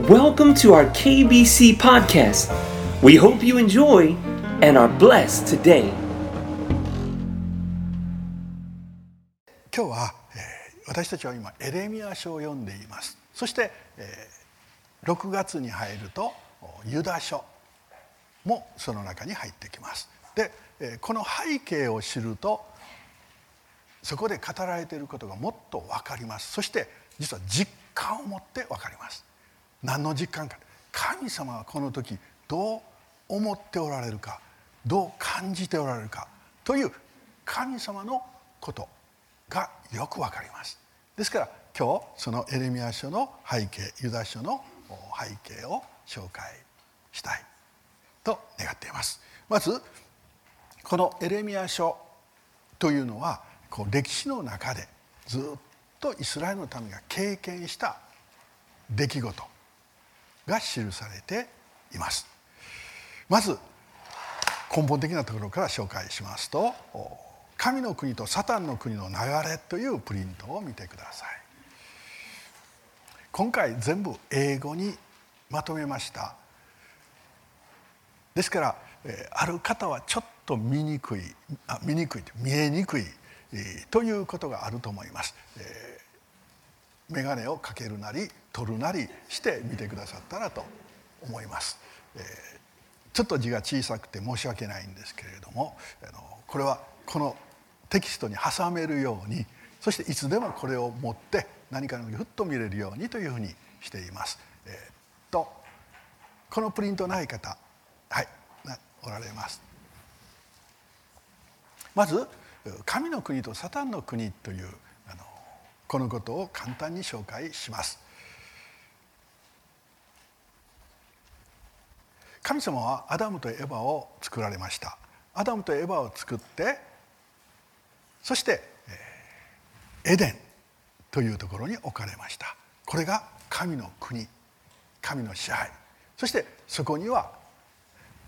Welcome to our KBC podcast. We hope you enjoy and are blessed today. 今日は、えー私たちは今エレミア書を読んでいますそして、えー6月に入るとユダ書もその中に入ってきますで、えーこの背景を知るとそこで語られていることがもっと分かりますそして実は実感を持って分かります何の実感か。神様はこの時どう思っておられるか。どう感じておられるか。という神様のことがよく分かります。ですから今日そのエレミア書の背景ユダ書の背景を紹介したいと願っています。まずこのエレミア書というのはこう歴史の中でずっとイスラエルの民が経験した出来事。が記されています。まず根本的なところから紹介しますと神の国とサタンの国の流れというプリントを見てください。今回全部英語にまとめました。ですから、ある方はちょっと見にくいあ見にくい見えにくい、ということがあると思います、えー眼鏡をかけるなり取るなりして見てくださったらと思います、えーちょっと字が小さくて申し訳ないんですけれどもあのこれはこのテキストに挟めるようにそしていつでもこれを持って何かのふっと見れるようにというふうにしています。えーっとこのプリントない方はいおられます。まず神の国とサタンの国というこのことを簡単に紹介します。神様はアダムとエバを作られました。アダムとエバを作ってそしてエデンというところに置かれました。これが神の国神の支配。そしてそこには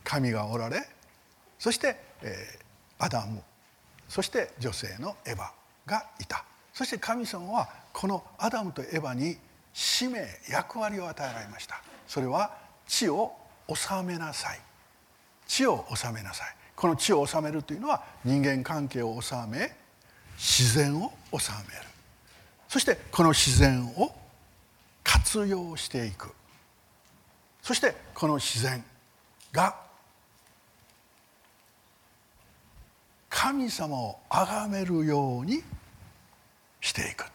神がおられそして、アダムそして女性のエバがいた。そして神様はこのアダムとエバに使命役割を与えられました。それは地を治めなさい。地を治めなさい。この地を治めるというのは人間関係を治め自然を治める。そしてこの自然を活用していく。そしてこの自然が神様を崇めるようにしていく。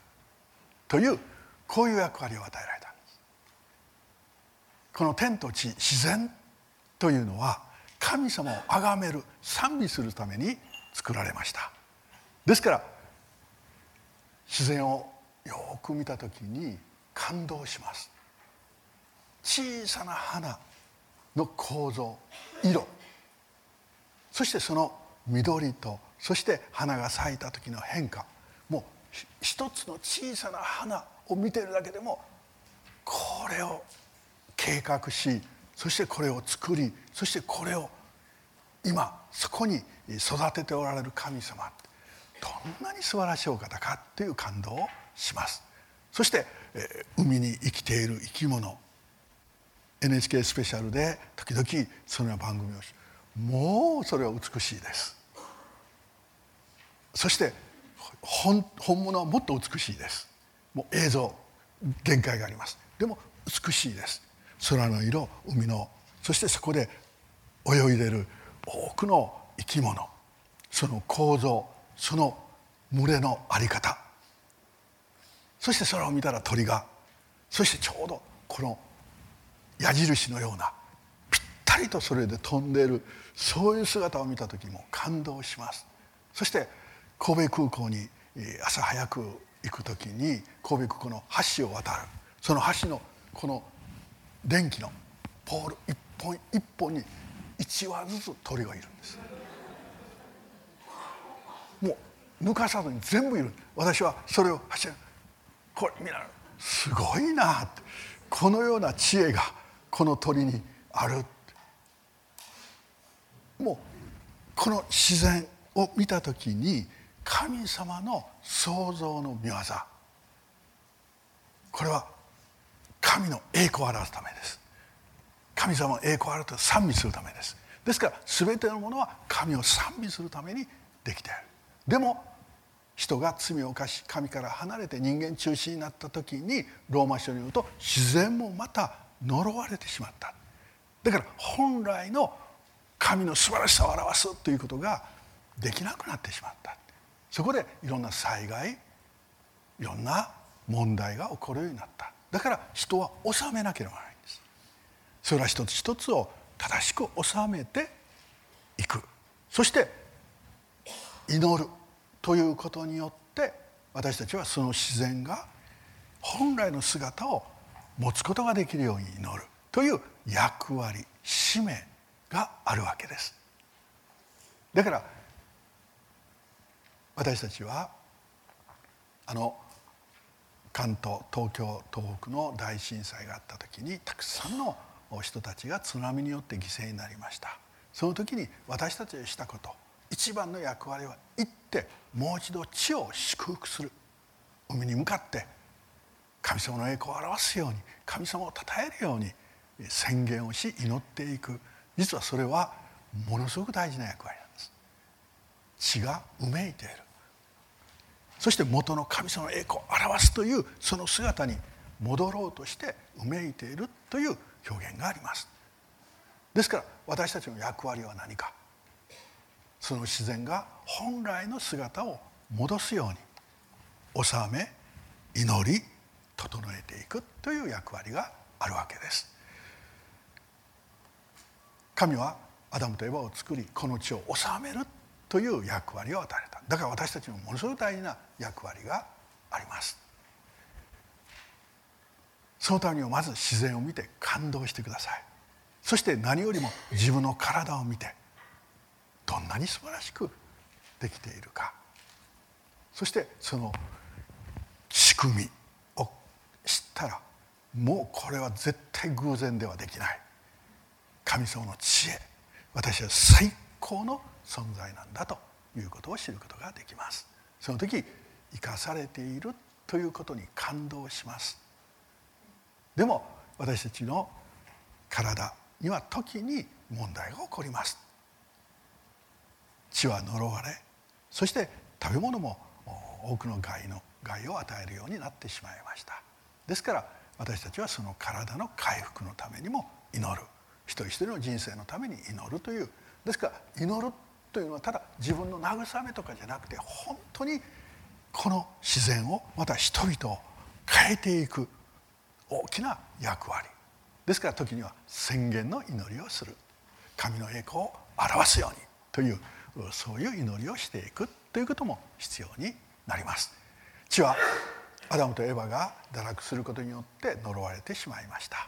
というこういう役割を与えられたんです。この天と地自然というのは神様を崇める賛美するために作られました。ですから自然をよく見た時に感動します。小さな花の構造色。そしてその緑とそして花が咲いた時の変化。一つの小さな花を見ているだけでもこれを計画しそしてこれを作りそしてこれを今そこに育てておられる神様どんなに素晴らしいお方かという感動をします。そして、海に生きている生き物 NHK スペシャルで時々そのような番組をしもうそれは美しいです。そして本本物はもっと美しいです。もう映像限界があります。でも美しいです。空の色海のそしてそこで泳いでる多くの生き物。その構造その群れの在り方。そして空を見たら鳥が。そしてちょうどこの矢印のようなぴったりとそれで飛んでいるそういう姿を見た時も感動します。そして神戸空港に朝早く行く時に神戸空港の橋を渡る。その橋のこの電気のポール一本一本に1羽ずつ鳥がいるんです。もう抜かさずに全部いる。私はそれを走る。これ見なすごいなって。このような知恵がこの鳥にある。もうこの自然を見た時に神様の創造の御業。これは神の栄光を表すためです。神様の栄光を表す賛美するためです。ですから全てのものは神を賛美するためにできている。でも人が罪を犯し神から離れて人間中心になった時にローマ書によると自然もまた呪われてしまった。だから本来の神の素晴らしさを表すということができなくなってしまった。そこでいろんな災害いろんな問題が起こるようになった。だから人は治めなければならないんです。それは一つ一つを正しく治めていく。そして祈るということによって私たちはその自然が本来の姿を持つことができるように祈るという役割使命があるわけです。だから私たちはあの関東東京東北の大震災があった時にたくさんの人たちが津波によって犠牲になりました。その時に私たちがしたこと一番の役割は行ってもう一度地を祝福する。海に向かって神様の栄光を表すように神様を称えるように宣言をし祈っていく。実はそれはものすごく大事な役割。血がうめいている。そして元の神様の栄光を表すというその姿に戻ろうとしてうめいているという表現があります。ですから私たちの役割は何か。その自然が本来の姿を戻すように治め祈り整えていくという役割があるわけです。神はアダムとエバを作りこの地を治めるという役割を与えた。だから私たちにもものすごく大事な役割があります。そのためにはまず自然を見て感動してください。そして何よりも自分の体を見てどんなに素晴らしくできているか。そしてその仕組みを知ったらもうこれは絶対偶然ではできない。神様の知恵。私は最高の存在なんだということを知ることができます。その時生かされているということに感動します。でも私たちの体には時に問題が起こります。血は呪われそして食べ物も多くの害の害を与えるようになってしまいました。ですから私たちはその体の回復のためにも祈る。一人一人の人生のために祈るというですから祈るというのはただ自分の慰めとかじゃなくて本当にこの自然をまた人々を変えていく大きな役割。ですから時には宣言の祈りをする神の栄光を表すようにというそういう祈りをしていくということも必要になります。地はアダムとエバが堕落することによって呪われてしまいました。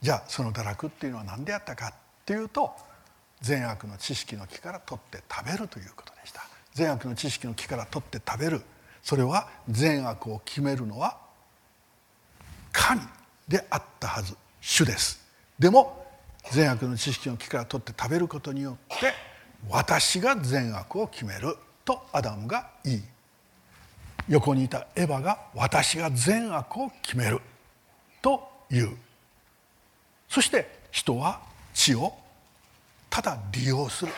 じゃあその堕落っていうのは何であったかっていうと善悪の知識の木から取って食べるということでした。善悪の知識の木から取って食べる。それは善悪を決めるのは神であったはず主です。でも善悪の知識の木から取って食べることによって私が善悪を決めるとアダムが言い横にいたエヴァが私が善悪を決めると言う。そして人は血をただ利用する。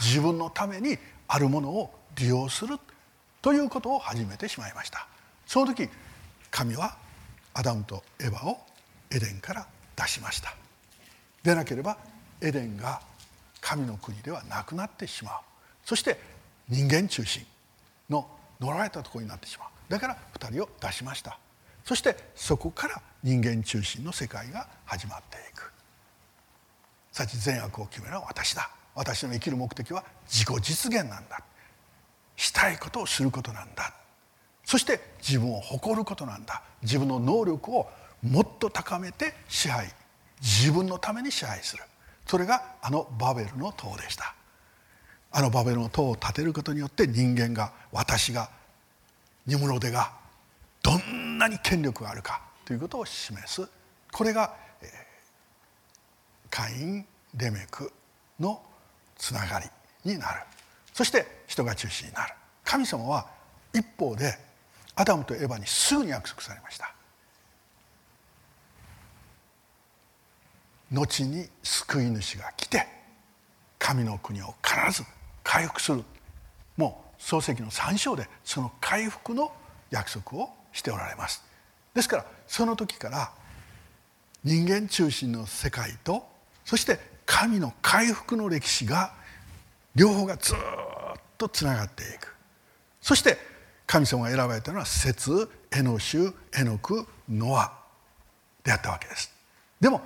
自分のためにあるものを利用するということを始めてしまいました。その時神はアダムとエヴァをエデンから出しました。でなければエデンが神の国ではなくなってしまう。そして人間中心の乗られたところになってしまう。だから2人を出しました。そしてそこから人間中心の世界が始まっていく。さち善悪を決めるのは私だ。私の生きる目的は自己実現なんだ。したいことをすることなんだ。そして自分を誇ることなんだ。自分の能力をもっと高めて支配。自分のために支配する。それがあのバベルの塔でした。あのバベルの塔を建てることによって人間が私がニムロデがどんなに権力があるかということを示す。これが、カイン・レメクのつながりになる。そして人が中心になる。神様は一方でアダムとエヴァにすぐに約束されました。後に救い主が来て神の国を必ず回復する。もう漱石の3章でその回復の約束をしておられます。ですからその時から人間中心の世界とそして神の回復の歴史が両方がずっとつながっていく。そして神様が選ばれたのは節エノシュエノクノアであったわけです。でも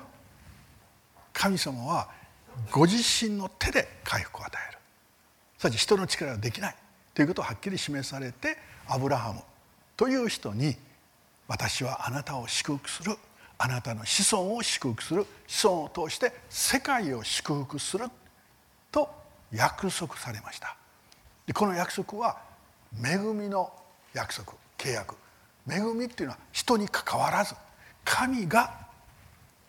神様はご自身の手で回復を与える。すなわち人の力はできないということをはっきり示されてアブラハムという人に私はあなたを祝福するあなたの子孫を祝福する子孫を通して世界を祝福すると約束されました。でこの約束は恵みの約束契約。恵みっていうのは人にかかわらず神が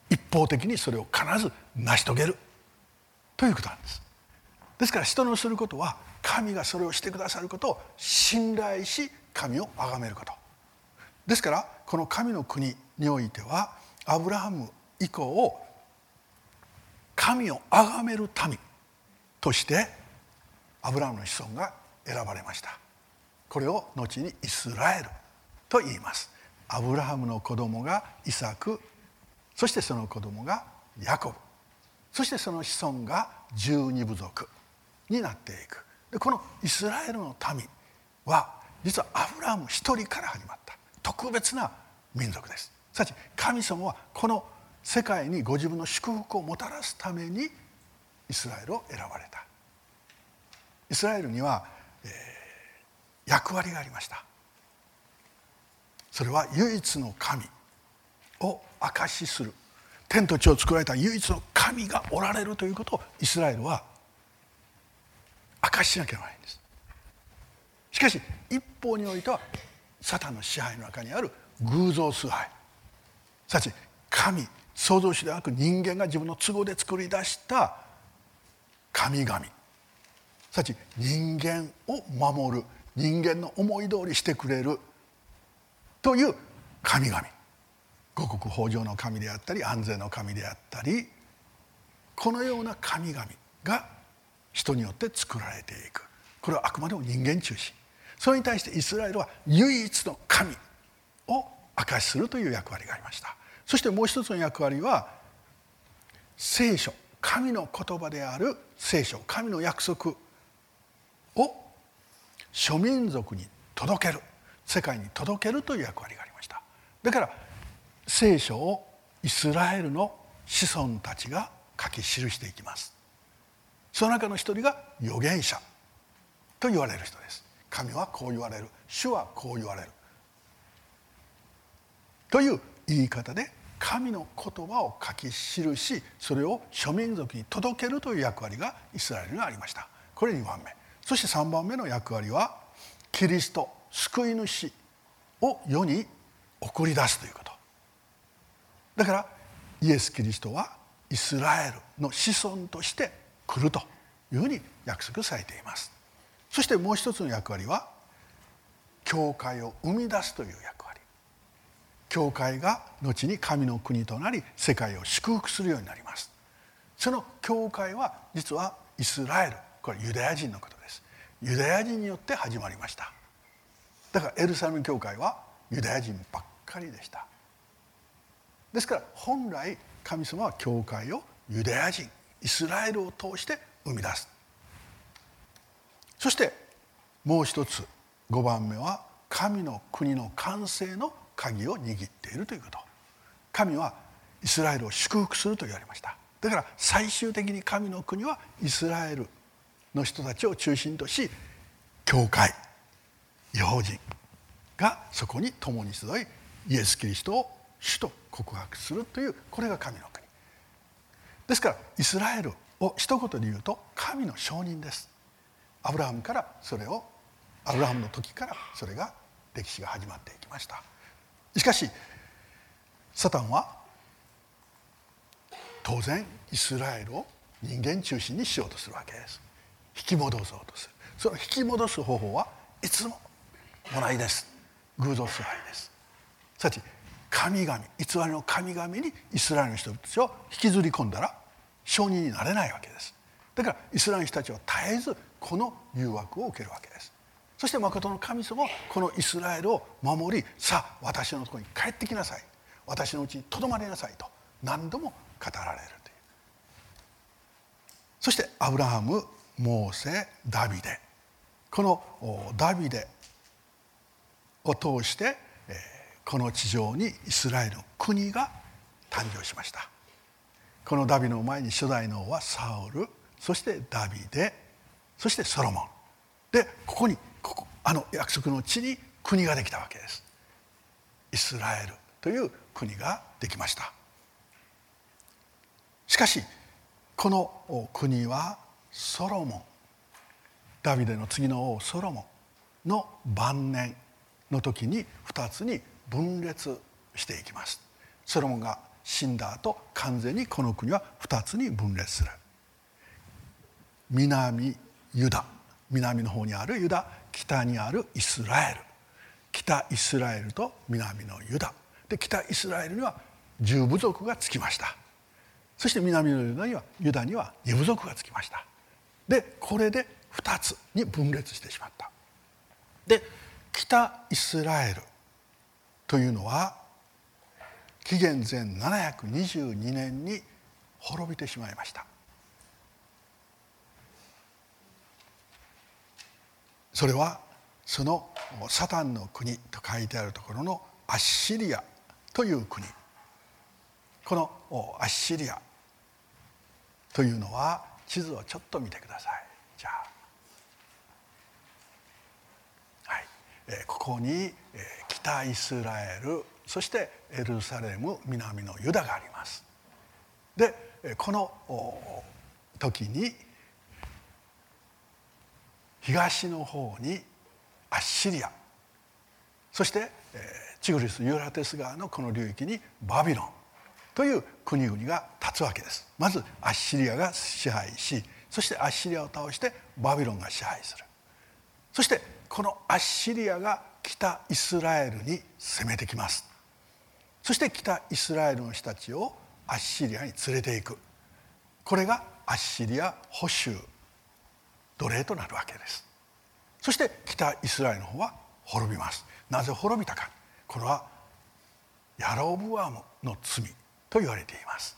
一方的にそれを必ず成し遂げるということなんです。ですから人のすることは神がそれをしてくださることを信頼し神を崇めること。ですからこの神の国においてはアブラハム以降神を崇める民としてアブラハムの子孫が選ばれました。これを後にイスラエルと言います。アブラハムの子供がイサクそしてその子供がヤコブそしてその子孫が十二部族になっていく。でこのイスラエルの民は実はアブラハム一人から始まった特別な民族です。すなわち神様はこの世界にご自分の祝福をもたらすためにイスラエルを選ばれた。イスラエルには、えー、役割がありました。それは唯一の神を証しする。天と地を作られた唯一の神がおられるということをイスラエルは証ししなければいけないんです。しかし一方においてはサタンの支配の中にある偶像崇拝。すなわち神創造主ではなく人間が自分の都合で作り出した神々。すなわち人間を守る人間の思い通りしてくれるという神々。五穀豊穣の神であったり安全の神であったりこのような神々が人によって作られていく。これはあくまでも人間中心。それに対してイスラエルは唯一の神を証しするという役割がありました。そしてもう一つの役割は聖書神の言葉である聖書神の約束を諸民族に届ける世界に届けるという役割がありました。だから聖書をイスラエルの子孫たちが書き記していきます。その中の一人が預言者と言われる人です。神はこう言われる主はこう言われる。という言い方で神の言葉を書き記しそれを諸民族に届けるという役割がイスラエルにありました。これ2番目。そして3番目の役割はキリスト救い主を世に送り出すということ。だからイエス・キリストはイスラエルの子孫として来るというふうに約束されています。そしてもう一つの役割は教会を生み出すという役割。教会が後に神の国となり世界を祝福するようになります。その教会は実はイスラエルこれユダヤ人のことです。ユダヤ人によって始まりました。だからエルサレム教会はユダヤ人ばっかりでした。ですから本来神様は教会をユダヤ人イスラエルを通して生み出す。そしてもう一つ5番目は神の国の完成の鍵を握っているということ。神はイスラエルを祝福すると言われました。だから最終的に神の国はイスラエルの人たちを中心とし教会違法人がそこに共に集いイエス・キリストを主と告白するというこれが神の国。ですからイスラエルを一言で言うと神の承認です。アブラハムからそれをアブラハムの時からそれが歴史が始まっていきました。しかしサタンは当然イスラエルを人間中心にしようとするわけです。引き戻そうとする。その引き戻す方法はいつももないです。偶像崇拝です。さち神々偽りの神々にイスラエルの人たちを引きずり込んだら承認になれないわけです。だからイスラエルの人たちは絶えずこの誘惑を受けるわけです。そして誠の神様このイスラエルを守りさあ私のところに帰ってきなさい。私のうちにとどまりなさいと何度も語られるという。そしてアブラハムモーセダビデ。このダビデを通してこの地上にイスラエルの国が誕生しました。このダビの前に初代の王はサウルそしてダビデそしてソロモン。でここにここあの約束の地に国ができたわけです。イスラエルという国ができました。しかしこの国はソロモン。ダビデの次の王ソロモンの晩年の時に2つに分裂していきます。ソロモンが死んだ後完全にこの国は2つに分裂する。南ユダ。南の方にあるユダ。北にあるイスラエル。北イスラエルと南のユダ。で北イスラエルには十部族がつきました。そして南のユダにはユダには二部族がつきました。でこれで2つに分裂してしまった。で北イスラエルというのは紀元前722年に滅びてしまいました。それはそのサタンの国と書いてあるところのアッシリアという国。このアッシリア。というのは地図をちょっと見てください。じゃあ、はい。えここに、え北イスラエルそしてエルサレム南のユダがあります。でこの時に東の方にアッシリア。そしてチグリスユーラテス川のこの流域にバビロンという国々が立つわけです。まずアッシリアが支配しそしてアッシリアを倒してバビロンが支配する。そしてこのアッシリアが北イスラエルに攻めてきます。そして北イスラエルの人たちをアッシリアに連れていく。これがアッシリア捕囚奴隷となるわけです。そして北イスラエルの方は滅びます。なぜ滅びたか。これはヤロブアムの罪と言われています。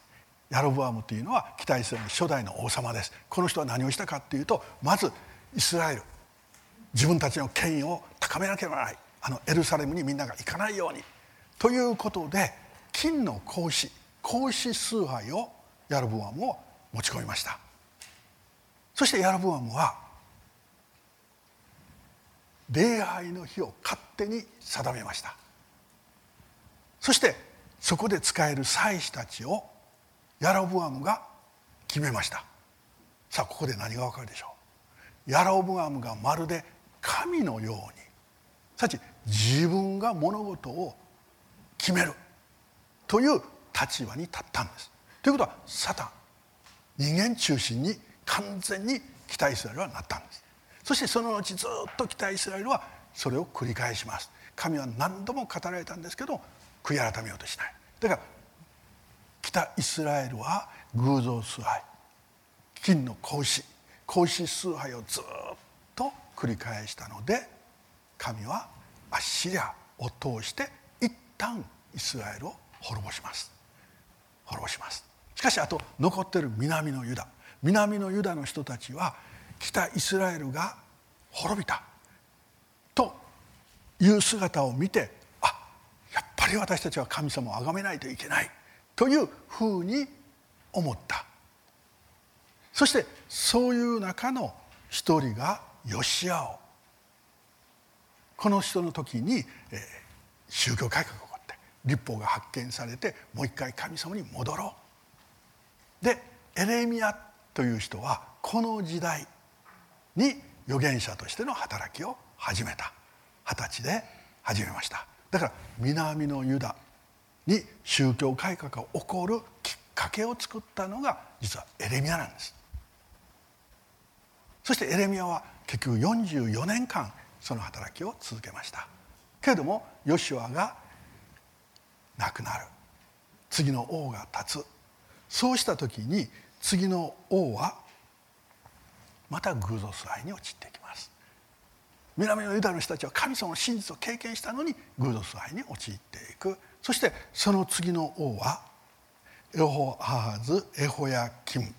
ヤロブアムというのは北イスラエルの初代の王様です。この人は何をしたかというとまずイスラエル自分たちの権威を高めなければならない。あのエルサレムにみんなが行かないように。ということで金の格子格子崇拝をヤロブアムを持ち込みました。そしてヤロブアムは礼拝の日を勝手に定めました。そしてそこで使える祭司たちをヤロブアムが決めました。さあここで何がわかるでしょう。ヤロブアムがまるで神のように。さち自分が物事を決める。という立場に立ったんです。ということはサタン人間中心に完全に北イスラエルはなったんです。そしてその後ずっと北イスラエルはそれを繰り返します。神は何度も語られたんですけど悔い改めようとしない。だから北イスラエルは偶像崇拝金の格子格子崇拝をずっと繰り返したので神はアッシリアを通して一旦イスラエルを滅ぼします。滅ぼします。しかしあと残っている南のユダ。南のユダの人たちは北イスラエルが滅びた。という姿を見てあやっぱり私たちは神様を崇めないといけない。というふうに思った。そしてそういう中の一人がヨシアオこの人の時に、えー、宗教改革が起こって立法が発見されてもう一回神様に戻ろう。でエレミアという人はこの時代に預言者としての働きを始めた。二十歳で始めました。だから南のユダに宗教改革が起こるきっかけを作ったのが実はエレミアなんです。そしてエレミアは結局44年間その働きを続けました。けれどもヨシュアがなくなる。次の王が立つ。そうした時に次の王はまた偶像崇拝に陥っていきます。南のユダの人たちは神様の真実を経験したのに偶像崇拝に陥っていく。そしてその次の王はエホハーズエホヤキム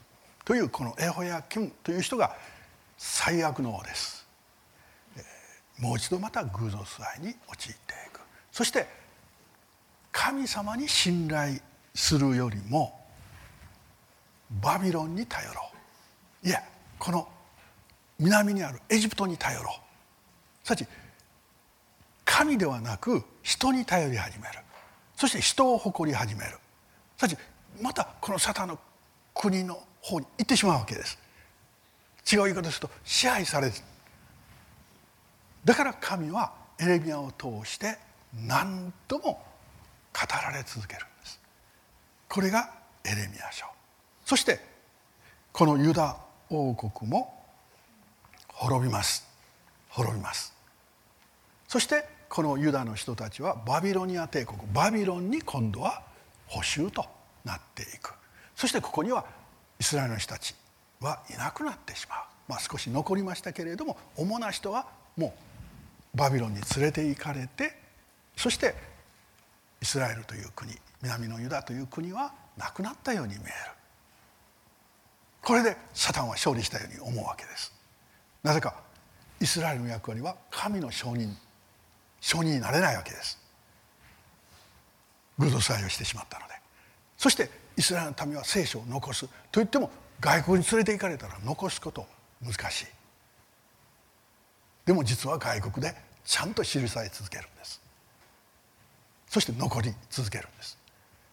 というこのエホヤキムという人が最悪の王です。もう一度また偶像崇拝に陥っていく。そして神様に信頼するよりもバビロンに頼ろう。いやこの南にあるエジプトに頼ろう。すなわち神ではなく人に頼り始める。そして人を誇り始める。すなわちまたこのサタンの国の方に行ってしまうわけです。違う言い方すると支配されるだから神はエレミアを通して何度も語られ続けるんです。これがエレミア書。そしてこのユダ王国も滅びます。滅びます。そしてこのユダの人たちはバビロニア帝国バビロンに今度は補修となっていく。そしてここにはイスラエルの人たちはいなくなってしまう、まあ、少し残りましたけれども主な人はもうバビロンに連れて行かれてそしてイスラエルという国南のユダという国はなくなったように見える。これでサタンは勝利したように思うわけです。なぜかイスラエルの役割は神の承認承認になれないわけです。偶像祭をしてしまったので。そしてイスラエルの民は聖書を残すといっても外国に連れて行かれたら残すこと難しい。でも実は外国でちゃんと記され続けるんです。そして残り続けるんです。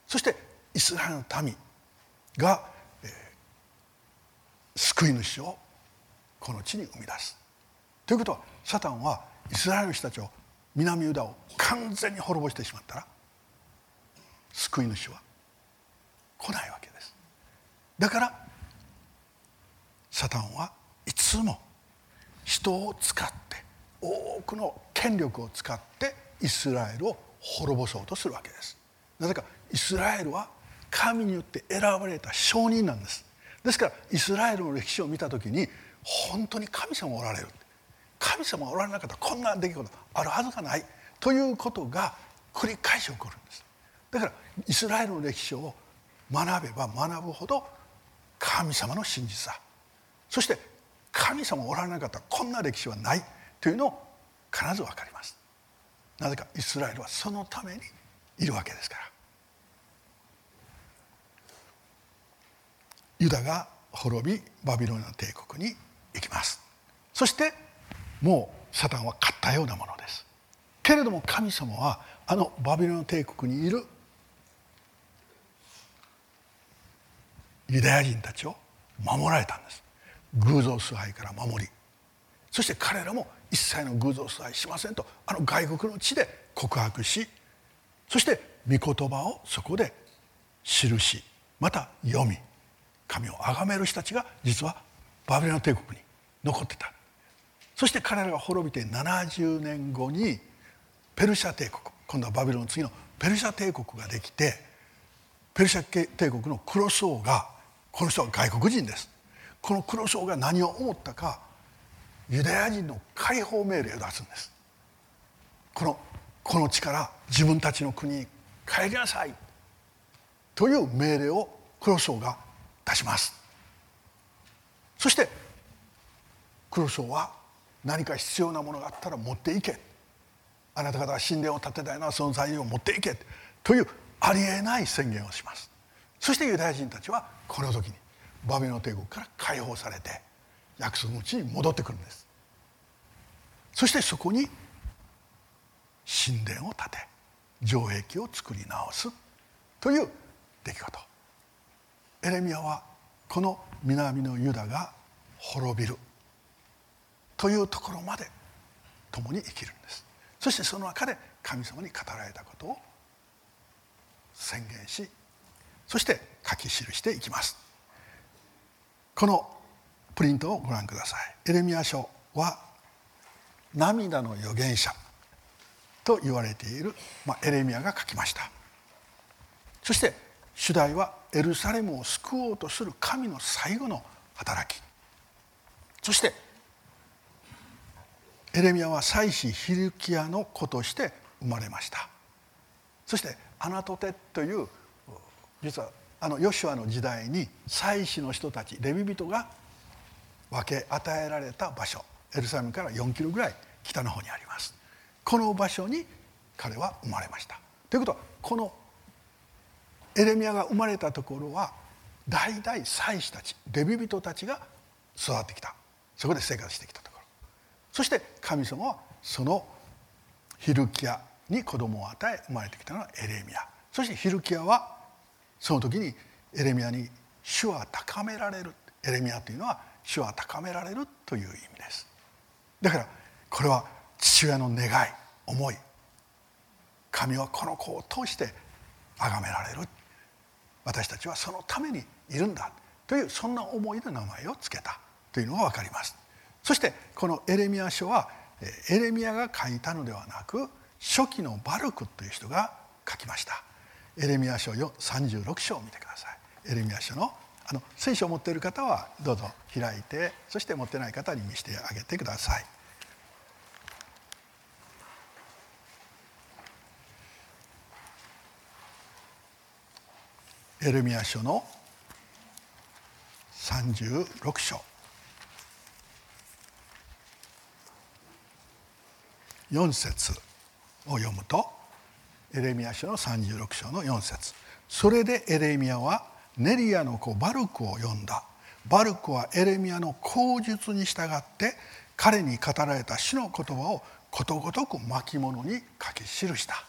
そしてイスラエルの民が、救い主をこの地に生み出す。ということはサタンはイスラエルの人たちを南ユダを完全に滅ぼしてしまったら救い主は来ないわけです。だからサタンはいつも人を使って多くの権力を使ってイスラエルを滅ぼそうとするわけです。なぜかイスラエルは神によって選ばれた証人なんです。ですからイスラエルの歴史を見た時に本当に神様おられる。神様おられなかったらこんな出来事あるはずがないということが繰り返し起こるんです。だからイスラエルの歴史を学べば学ぶほど神様の真実さそして神様おられなかったらこんな歴史はないというのを必ず分かります。なぜかイスラエルはそのためにいるわけですから。ユダが滅びバビロンの帝国に行きます。そしてもうサタンは勝ったようなものです。けれども神様はあのバビロン帝国にいるユダヤ人たちを守られたんです。偶像崇拝から守り。そして彼らも一切の偶像崇拝しませんとあの外国の地で告白しそして御言葉をそこで記しまた読み神を崇める人たちが実はバビロン帝国に残ってた。そして彼らが滅びて70年後にペルシャ帝国今度はバビロンの次のペルシャ帝国ができてペルシャ帝国の黒僧がこの人は外国人です。この黒僧が何を思ったかユダヤ人の解放命令を出すんです。このこの地から自分たちの国に帰りなさい。という命令を黒僧が出します。そして黒僧は何か必要なものがあったら持っていけ。あなた方が神殿を建てたいのはその材料を持っていけ。というありえない宣言をします。そしてユダヤ人たちはこの時にバビロン帝国から解放されて約束の地に戻ってくるんです。そしてそこに神殿を建て城壁を作り直すという出来事。エレミアはこの南のユダが滅びる。というところまで共に生きるんです。そしてその中で神様に語られたことを宣言しそして書き記していきます。このプリントをご覧ください。エレミア書は涙の預言者。と言われている、まあ、エレミアが書きました。そして主題はエルサレムを救おうとする神の最後の働き。そしてエレミアは祭司ヒルキアの子として生まれました。そしてアナトテという実はあのヨシュアの時代に祭司の人たちレビ人が分け与えられた場所。エルサレムから4キロぐらい北の方にあります。この場所に彼は生まれました。ということはこのエレミアが生まれたところは代々祭司たちレビ人たちが育ってきた。そこで生活してきたところ。そして神様はそのヒルキアに子供を与え生まれてきたのはエレミア。そしてヒルキアはその時にエレミアに「主は高められる」エレミアというのは「主は高められる」という意味です。だからこれは父親の願い思い。神はこの子を通して崇められる。私たちはそのためにいるんだ。というそんな思いで名前を付けたというのが分かります。そしてこのエレミア書はエレミアが書いたのではなく初期のバルクという人が書きました。エレミア書36章を見てください。エレミア書のあの聖書を持っている方はどうぞ開いてそして持ってない方に見せてあげてください。エレミア書の36章。4節を読むとエレミア書の36章の4節。それでエレミアはネリアの子バルクを呼んだ。バルクはエレミアの口述に従って彼に語られた主の言葉をことごとく巻物に書き記した。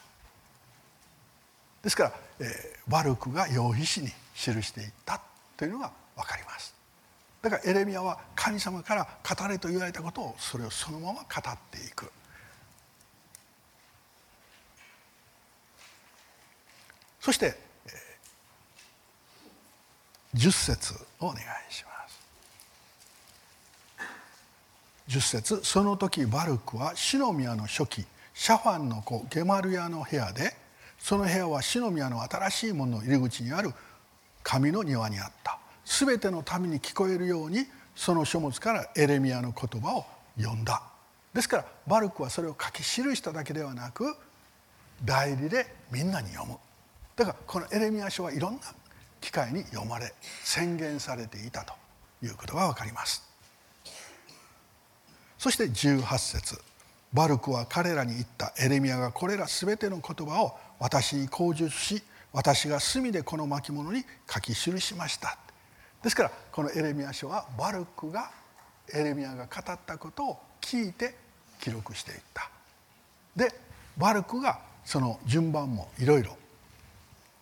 ですから、えー、バルクが用筆紙に記していたというのが分かります。だからエレミアは神様から語れと言われたことをそれをそのまま語っていく。そして、えー、10節をお願いします。10節その時バルクはシノミアの初期シャファンの子ゲマルヤの部屋でその部屋はシノミアの新しい門の入り口にある神の庭にあった。全ての民に聞こえるようにその書物からエレミアの言葉を読んだ。ですからバルクはそれを書き記しただけではなく代理でみんなに読む。だからこのエレミア書はいろんな機会に読まれ宣言されていたということが分かります。そして18節。バルクは彼らに言った。エレミアがこれら全ての言葉を私に口述し私が墨でこの巻物に書き記しました。ですからこのエレミア書はバルクがエレミアが語ったことを聞いて記録していった。でバルクがその順番もいろいろ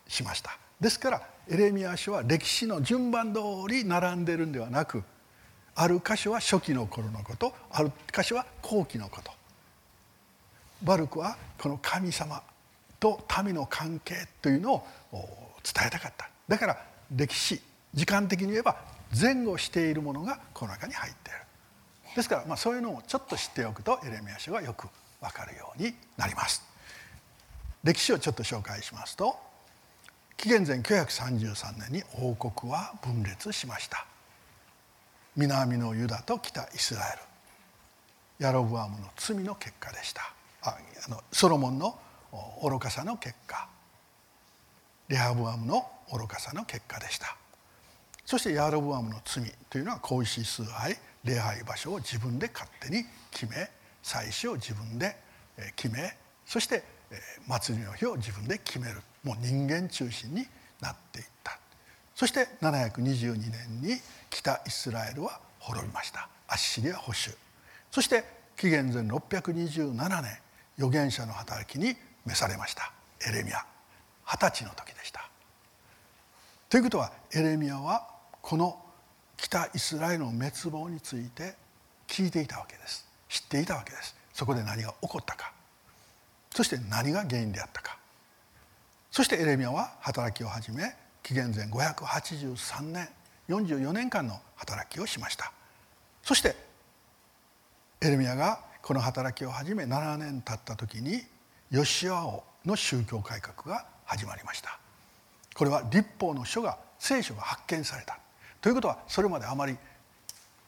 しました。ですからエレミア書は歴史の順番通り並んでるんではなくある箇所は初期の頃のことある箇所は後期のこと。バルクはこの神様と民の関係というのを伝えたかった。だから歴史時間的に言えば前後しているものがこの中に入っている。ですからまあそういうのをちょっと知っておくとエレミア書がよく分かるようになります。歴史をちょっと紹介しますと紀元前933年に王国は分裂しました。南のユダと北イスラエル。ヤロブアムの罪の結果でした。ああのソロモンの愚かさの結果。レハブアムの愚かさの結果でした。そしてヤロブアムの罪というのは皇室崇拝礼拝場所を自分で勝手に決め祭祀を自分で決めそして祭りの日を自分で決める。もう人間中心になっていった。そして722年に北イスラエルは滅びました。アッシリア保守。そして紀元前627年預言者の働きに召されました。エレミア二十歳の時でした。ということはエレミアはこの北イスラエルの滅亡について聞いていたわけです。知っていたわけです。そこで何が起こったか。そして何が原因であったか。そしてエレミアは働きを始め紀元前583年44年間の働きをしました。そしてエレミアがこの働きを始め7年経った時にヨシア王の宗教改革が始まりました。これは立法の書が聖書が発見された。ということはそれまであまり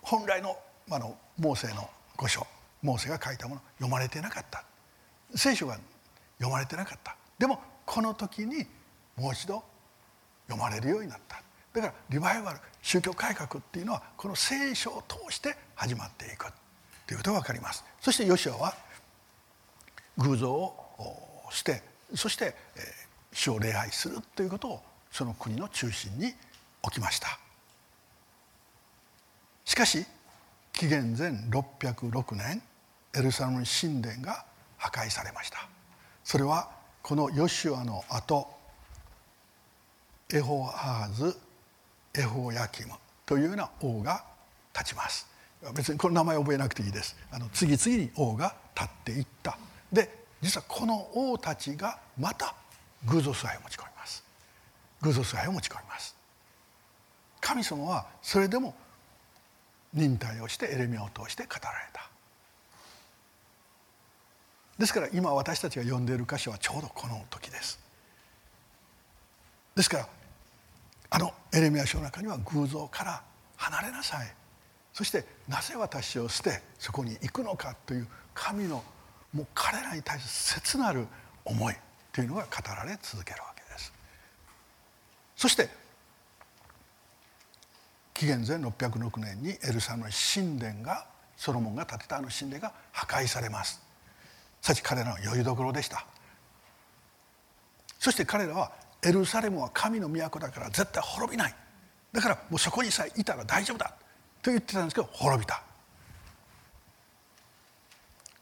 本来のあのモーセの御書モーセが書いたもの読まれてなかった。聖書が読まれてなかった。でもこの時にもう一度読まれるようになった。だからリバイバル宗教改革っていうのはこの聖書を通して始まっていくということが分かります。そしてヨシアは偶像を捨てそして主を礼拝するということをその国の中心に置きました。しかし紀元前606年エルサレム神殿が破壊されました。それはこのヨシュアの後エホハーズエホヤキムというような王が立ちます。別にこの名前覚えなくていいです。あの次々に王が立っていった。で実はこの王たちがまた偶像崇拝を持ち込みます。偶像崇拝を持ち込みます。神様はそれでも忍耐をしてエレミアを通して語られた。ですから今私たちが読んでいる箇所はちょうどこの時です。ですからあのエレミア書の中には偶像から離れなさい。そしてなぜ私を捨てそこに行くのかという神のもう彼らに対する切なる思いというのが語られ続けるわけです。そして紀元前606年にエルサの神殿がソロモンが建てたあの神殿が破壊されます。さち彼らの酔いどころでした。そして彼らはエルサレムは神の都だから絶対滅びない。だからもうそこにさえいたら大丈夫だと言ってたんですけど滅びた。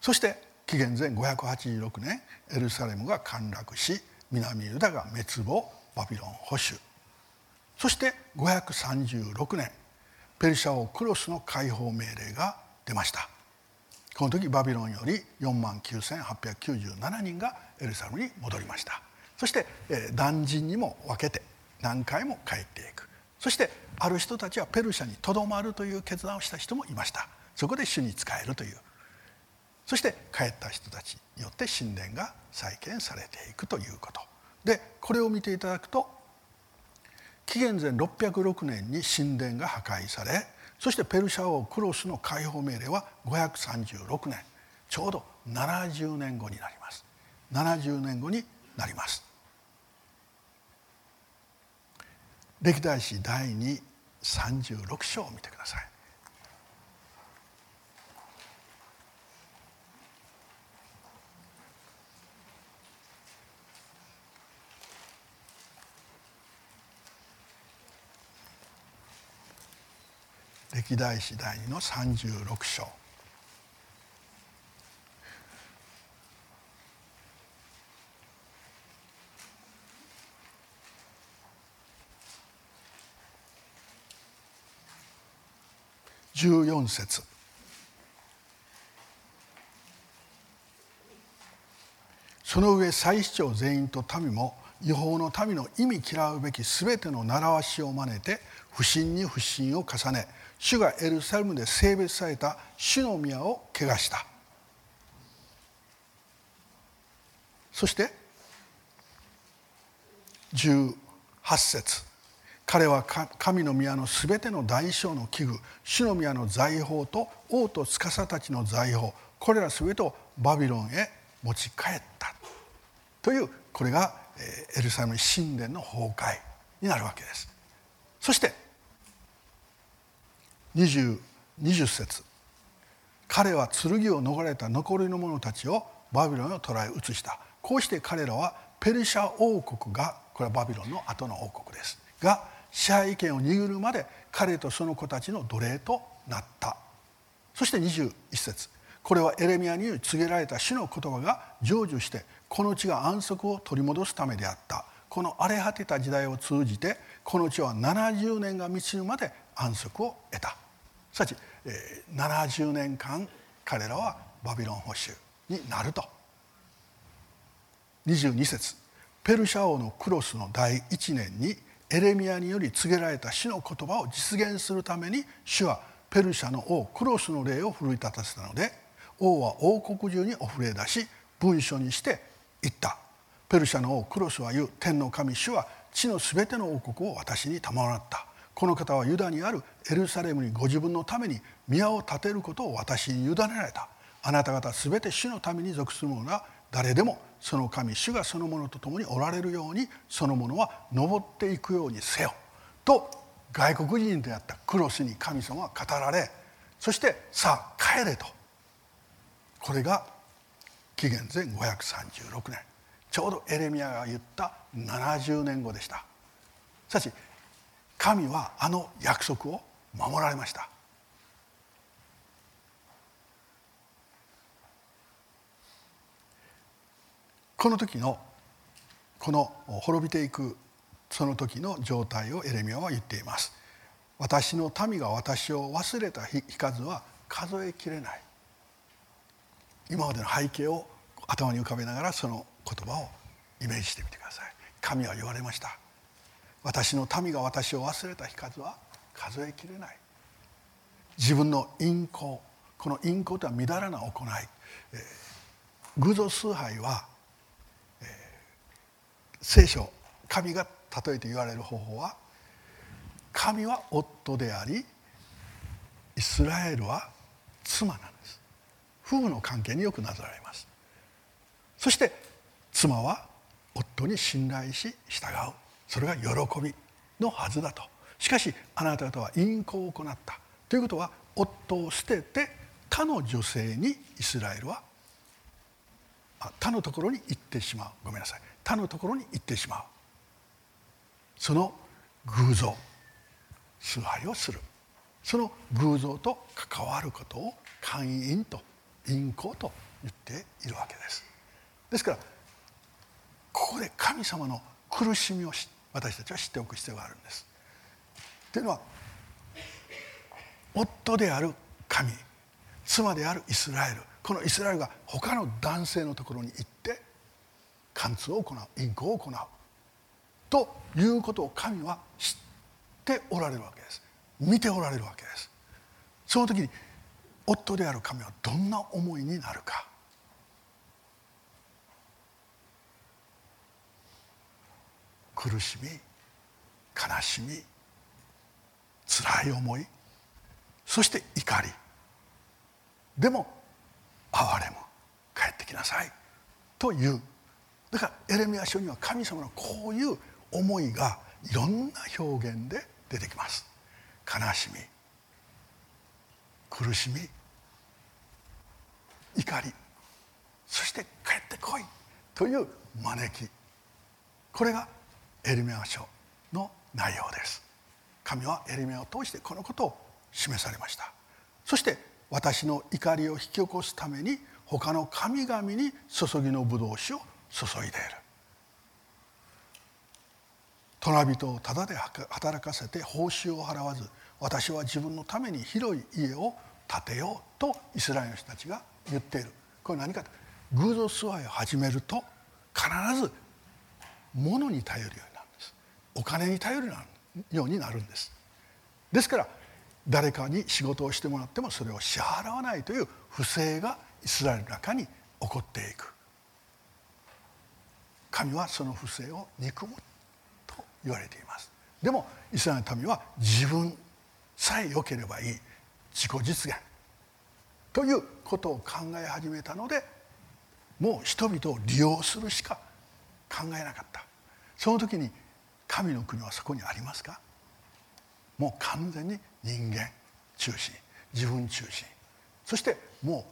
そして紀元前586年エルサレムが陥落し南ユダが滅亡バビロン保守。そして536年ペルシャ王クロスの解放命令が出ました。この時バビロンより4万9897人がエルサレムに戻りました。そして断人にも分けて何回も帰っていく。そしてある人たちはペルシャにとどまるという決断をした人もいました。そこで主に仕えるというそして帰った人たちによって神殿が再建されていくということ。でこれを見ていただくと紀元前606年に神殿が破壊されそしてペルシャ王クロスの解放命令は536年ちょうど70年後になります。70年後になります。歴代史第236章を見てください。歴代史第2の36章。14節。その上祭司長全員と民も違法の民の意味嫌うべき全ての習わしを真似て不信に不信を重ね主がエルサレムで性別された主の宮を汚した。そして18節。彼は神の宮のすべての大小の器具主の宮の財宝と王と司たちの財宝これらすべてをバビロンへ持ち帰った。というこれがエルサレム神殿の崩壊になるわけです。そして 20, 20節。彼は剣を逃れた残りの者たちをバビロンを捕らえ移した。こうして彼らはペルシャ王国がこれはバビロンの後の王国です。が支配権を握るまで彼とその子たちの奴隷となった。そして21節。これはエレミアに告げられた主の言葉が成就してこの地が安息を取り戻すためであった。この荒れ果てた時代を通じてこの地は70年が満ちるまで安息を得た。すなわち、え、70年間彼らはバビロン保守になると。22節ペルシャ王のクロスの第1年にエレミアにより告げられた死の言葉を実現するために主はペルシャの王クロスの霊を奮い立たせたので王は王国中にお触れ出し文書にして言った。ペルシャの王クロスは言う天の神主は地のすべての王国を私に賜った。この方はユダにあるエルサレムにご自分のために宮を建てることを私に委ねられた。あなた方すべて主のために属する者は誰でもその神主がそのものと共におられるようにそのものは登っていくようにせよ。と外国人であったクロスに神様は語られそしてさあ帰れと。これが紀元前536年。ちょうどエレミアが言った70年後でした。しかし神はあの約束を守られました。この時のこの滅びていくその時の状態をエレミアは言っています。私の民が私を忘れた日数は数えきれない。今までの背景を頭に浮かべながらその言葉をイメージしてみてください。神は言われました。私の民が私を忘れた日数は数えきれない。自分の陰行この陰行とは乱らな行い、えー、偶像崇拝は、えー、聖書神が例えて言われる方法は神は夫でありイスラエルは妻なんです。夫婦の関係によくなぞられます。そして妻は夫に信頼し従う。それが喜びのはずだと。しかしあなた方は淫行を行った。ということは夫を捨てて他の女性にイスラエルは他のところに行ってしまう。ごめんなさい。他のところに行ってしまう。その偶像崇拝をする。その偶像と関わることを寛因と淫行と言っているわけです。ですからここで神様の苦しみを知私たちは知っておく必要があるんです。というのは夫である神妻であるイスラエルこのイスラエルが他の男性のところに行って貫通を行う淫行を行うということを神は知っておられるわけです。見ておられるわけです。その時に夫である神はどんな思いになるか。苦しみ悲しみ辛い思いそして怒り。でも哀れむ帰ってきなさい。という。だからエレミア書には神様のこういう思いがいろんな表現で出てきます。悲しみ苦しみ怒り。そして帰ってこい。という招き。これがエレミア書の内容です。神はエレミアを通してこのことを示されました。そして私の怒りを引き起こすために他の神々に注ぎのブドウ酒を注いでいる。隣人をただで働かせて報酬を払わず私は自分のために広い家を建てようとイスラエルの人たちが言っている。これ何かと偶像崇拝を始めると必ず物に頼るようになるんです。お金に頼るようになるんです。ですから誰かに仕事をしてもらってもそれを支払わないという不正がイスラエルの中に起こっていく。神はその不正を憎むと言われています。でもイスラエルの民は自分さえ良ければいい。自己実現ということを考え始めたのでもう人々を利用するしか考えなかった。その時に神の国はそこにありますか？もう完全に人間中心自分中心。そしても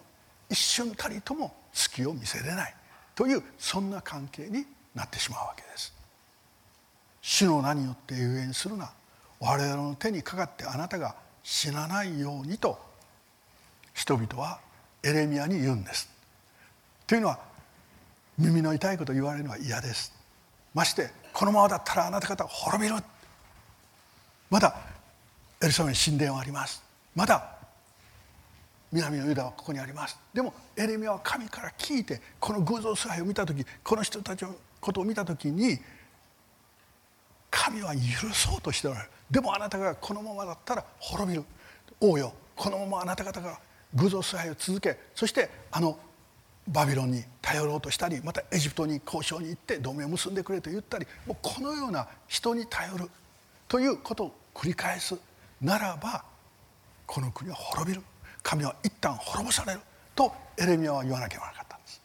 う一瞬たりとも隙を見せれない。というそんな関係になってしまうわけです。主の名によって遊園するな。我々の手にかかってあなたが死なないようにと人々はエレミアに言うんです。というのは耳の痛いこと言われるのは嫌です。ましてこのままだったらあなた方滅びる。まだエルサレムに神殿はあります。まだ南のユダはここにあります。でもエレミアは神から聞いてこの偶像崇拝を見た時この人たちのことを見た時に神は許そうとしておられる。でもあなたがこのままだったら滅びる。王よこのままあなた方が偶像崇拝を続けそしてあのバビロンに頼ろうとしたりまたエジプトに交渉に行って同盟を結んでくれと言ったりもうこのような人に頼るということを繰り返すならばこの国は滅びる。神は一旦滅ぼされる。とエレミアは言わなきゃならなかったんです。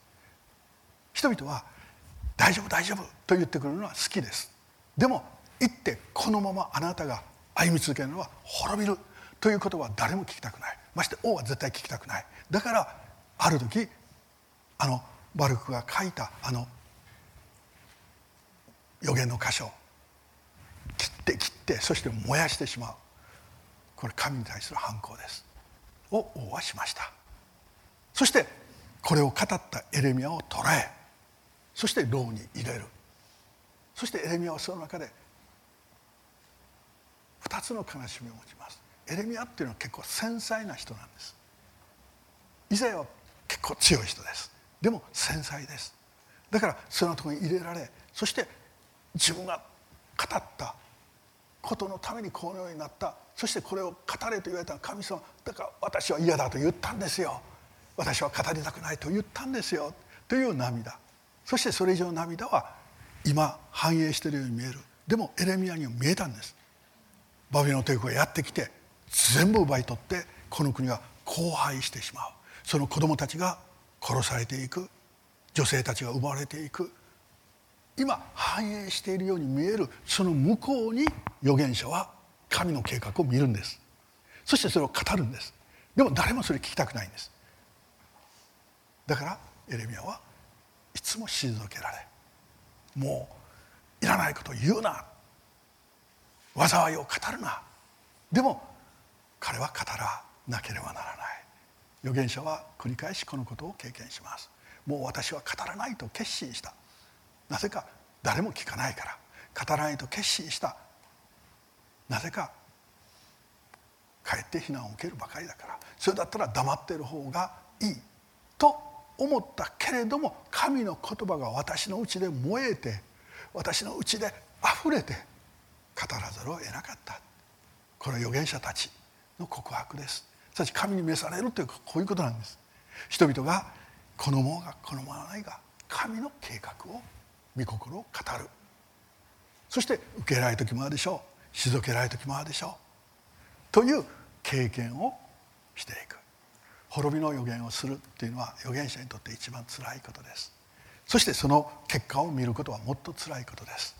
人々は「大丈夫大丈夫」と言ってくれるのは好きです。でも言ってこのままあなたが歩み続けるのは滅びる。ということは誰も聞きたくない。まして王は絶対聞きたくない。だからある時あのバルクが書いたあの予言の箇所。切って切ってそして燃やしてしまう。これ神に対する反抗です。を王はしました。そしてこれを語ったエレミアを捕らえそして牢に入れる。そしてエレミアはその中で2つの悲しみを持ちます。エレミアっていうのは結構繊細な人なんです。イザヤは結構強い人です。でも繊細です。だからそのとこに入れられそして自分が語ったことのためにこのようになった。そしてこれを語れと言われた。神様だから私は嫌だと言ったんですよ。私は語りたくないと言ったんですよ。という涙。そしてそれ以上の涙は今反映しているように見える。でもエレミアには見えたんです。バビロン帝国がやってきて全部奪い取ってこの国が荒廃してしまう。その子供たちが殺されていく。女性たちが奪われていく。今反映しているように見える。その向こうに預言者は神の計画を見るんです。そしてそれを語るんです。でも誰もそれ聞きたくないんです。だからエレミアはいつも退けられもういらないことを言うな。災いを語るな。でも彼は語らなければならない。預言者は繰り返しこのことを経験します。もう私は語らないと決心した。なぜか誰も聞かないから。語らないと決心した。なぜかかえって非難を受けるばかりだから。それだったら黙っている方がいいと思ったけれども神の言葉が私のうちで燃えて私のうちで溢れて語らざるを得なかった。これ預言者たちの告白です。すなわち神に召されるというこういうことなんです。人々が好もうが好まないが神の計画を御心を語る。そして受けられる時もあるでしょう。退けられる時もあるでしょう。という経験をしていく。滅びの予言をするというのは預言者にとって一番つらいことです。そしてその結果を見ることはもっとつらいことです。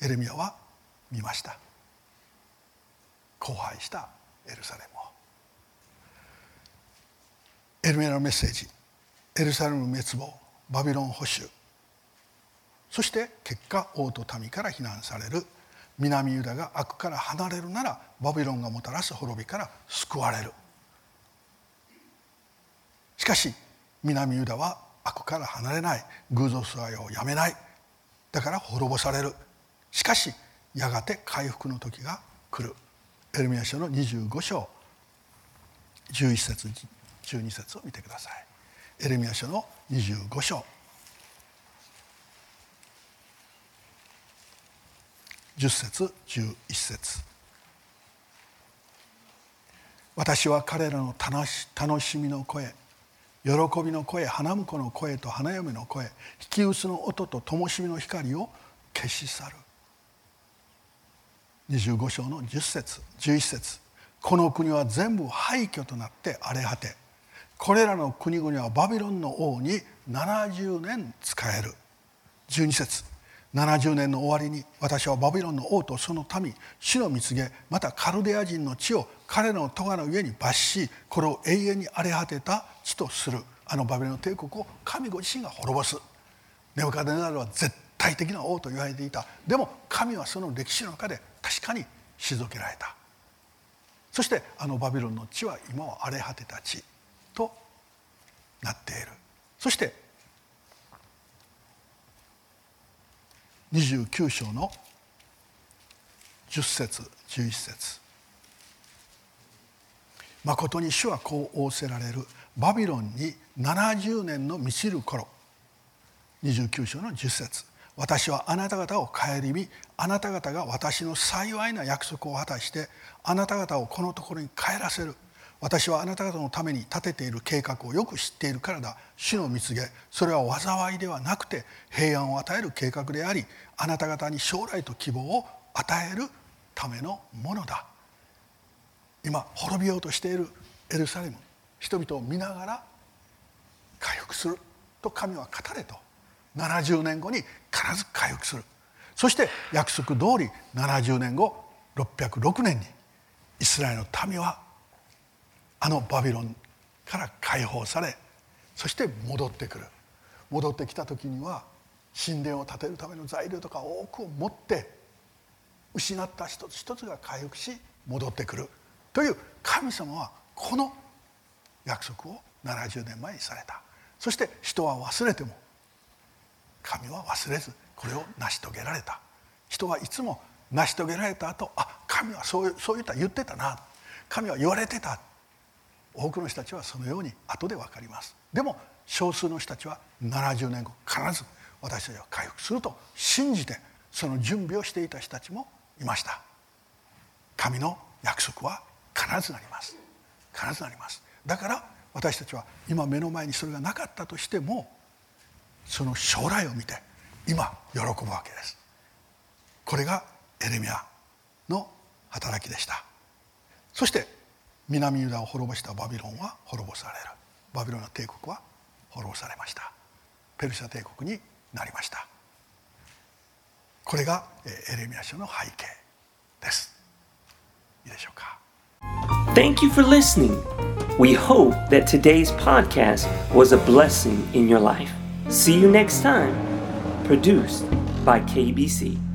エレミアは見ました。荒廃したエルサレムを。エルメのメッセージエルサレム滅亡バビロン保守。そして結果王と民から非難される南ユダが悪から離れるならバビロンがもたらす滅びから救われる。しかし南ユダは悪から離れない。偶像崇拝をやめない。だから滅ぼされる。しかしやがて回復の時が来る。エルミア書の25章。11節12節を見てください。エレミア書の25章。10節11節。私は彼らの楽しみの声喜びの声花婿の声と花嫁の声引き薄の音と灯火の光を消し去る。25章の10節11節。この国は全部廃墟となって荒れ果てこれらの国々はバビロンの王に70年仕える。12節。70年の終わりに私はバビロンの王とその民死の蜜げまたカルデア人の地を彼の咎の上に罰しこれを永遠に荒れ果てた地とする。あのバビロン帝国を神ご自身が滅ぼす。ネオカデナルは絶対的な王と言われていた。でも神はその歴史の中で確かに退けられた。そしてあのバビロンの地は今は荒れ果てた地。なっている。そして29章の10節11節。誠に主はこう仰せられる。バビロンに70年の満ちる頃。29章の10節。私はあなた方を顧みあなた方が私の幸いな約束を果たしてあなた方をこのところに帰らせる。私はあなた方のために立てている計画をよく知っているからだ。主の蜜げ。それは災いではなくて平安を与える計画でありあなた方に将来と希望を与えるためのものだ。今滅びようとしているエルサレム。人々を見ながら回復する。と神は語れと。70年後に必ず回復する。そして約束通り70年後606年に。イスラエルの民はあのバビロンから解放されそして戻ってくる。戻ってきた時には神殿を建てるための材料とか多くを持って失った一つ一つが回復し戻ってくる。という神様はこの約束を70年前にされた。そして人は忘れても神は忘れずこれを成し遂げられた。人はいつも成し遂げられた後あ神はそうそう言った言ってたな。神は言われてた。多くの人たちはそのように後で分かります。でも少数の人たちは70年後必ず私たちは回復すると信じてその準備をしていた人たちもいました。神の約束は必ずなります。必ずなります。だから私たちは今目の前にそれがなかったとしてもその将来を見て今喜ぶわけです。これがエレミアの働きでした。そして南ユダを滅ぼしたバビロンは滅ぼされるバビロンの帝国は滅ぼされましたペルシャ帝国になりましたこれがエレミア書の背景ですいいでしょうか Thank you for listening. We hope that today's podcast was a blessing in your life. See you next time. Produced by KBC.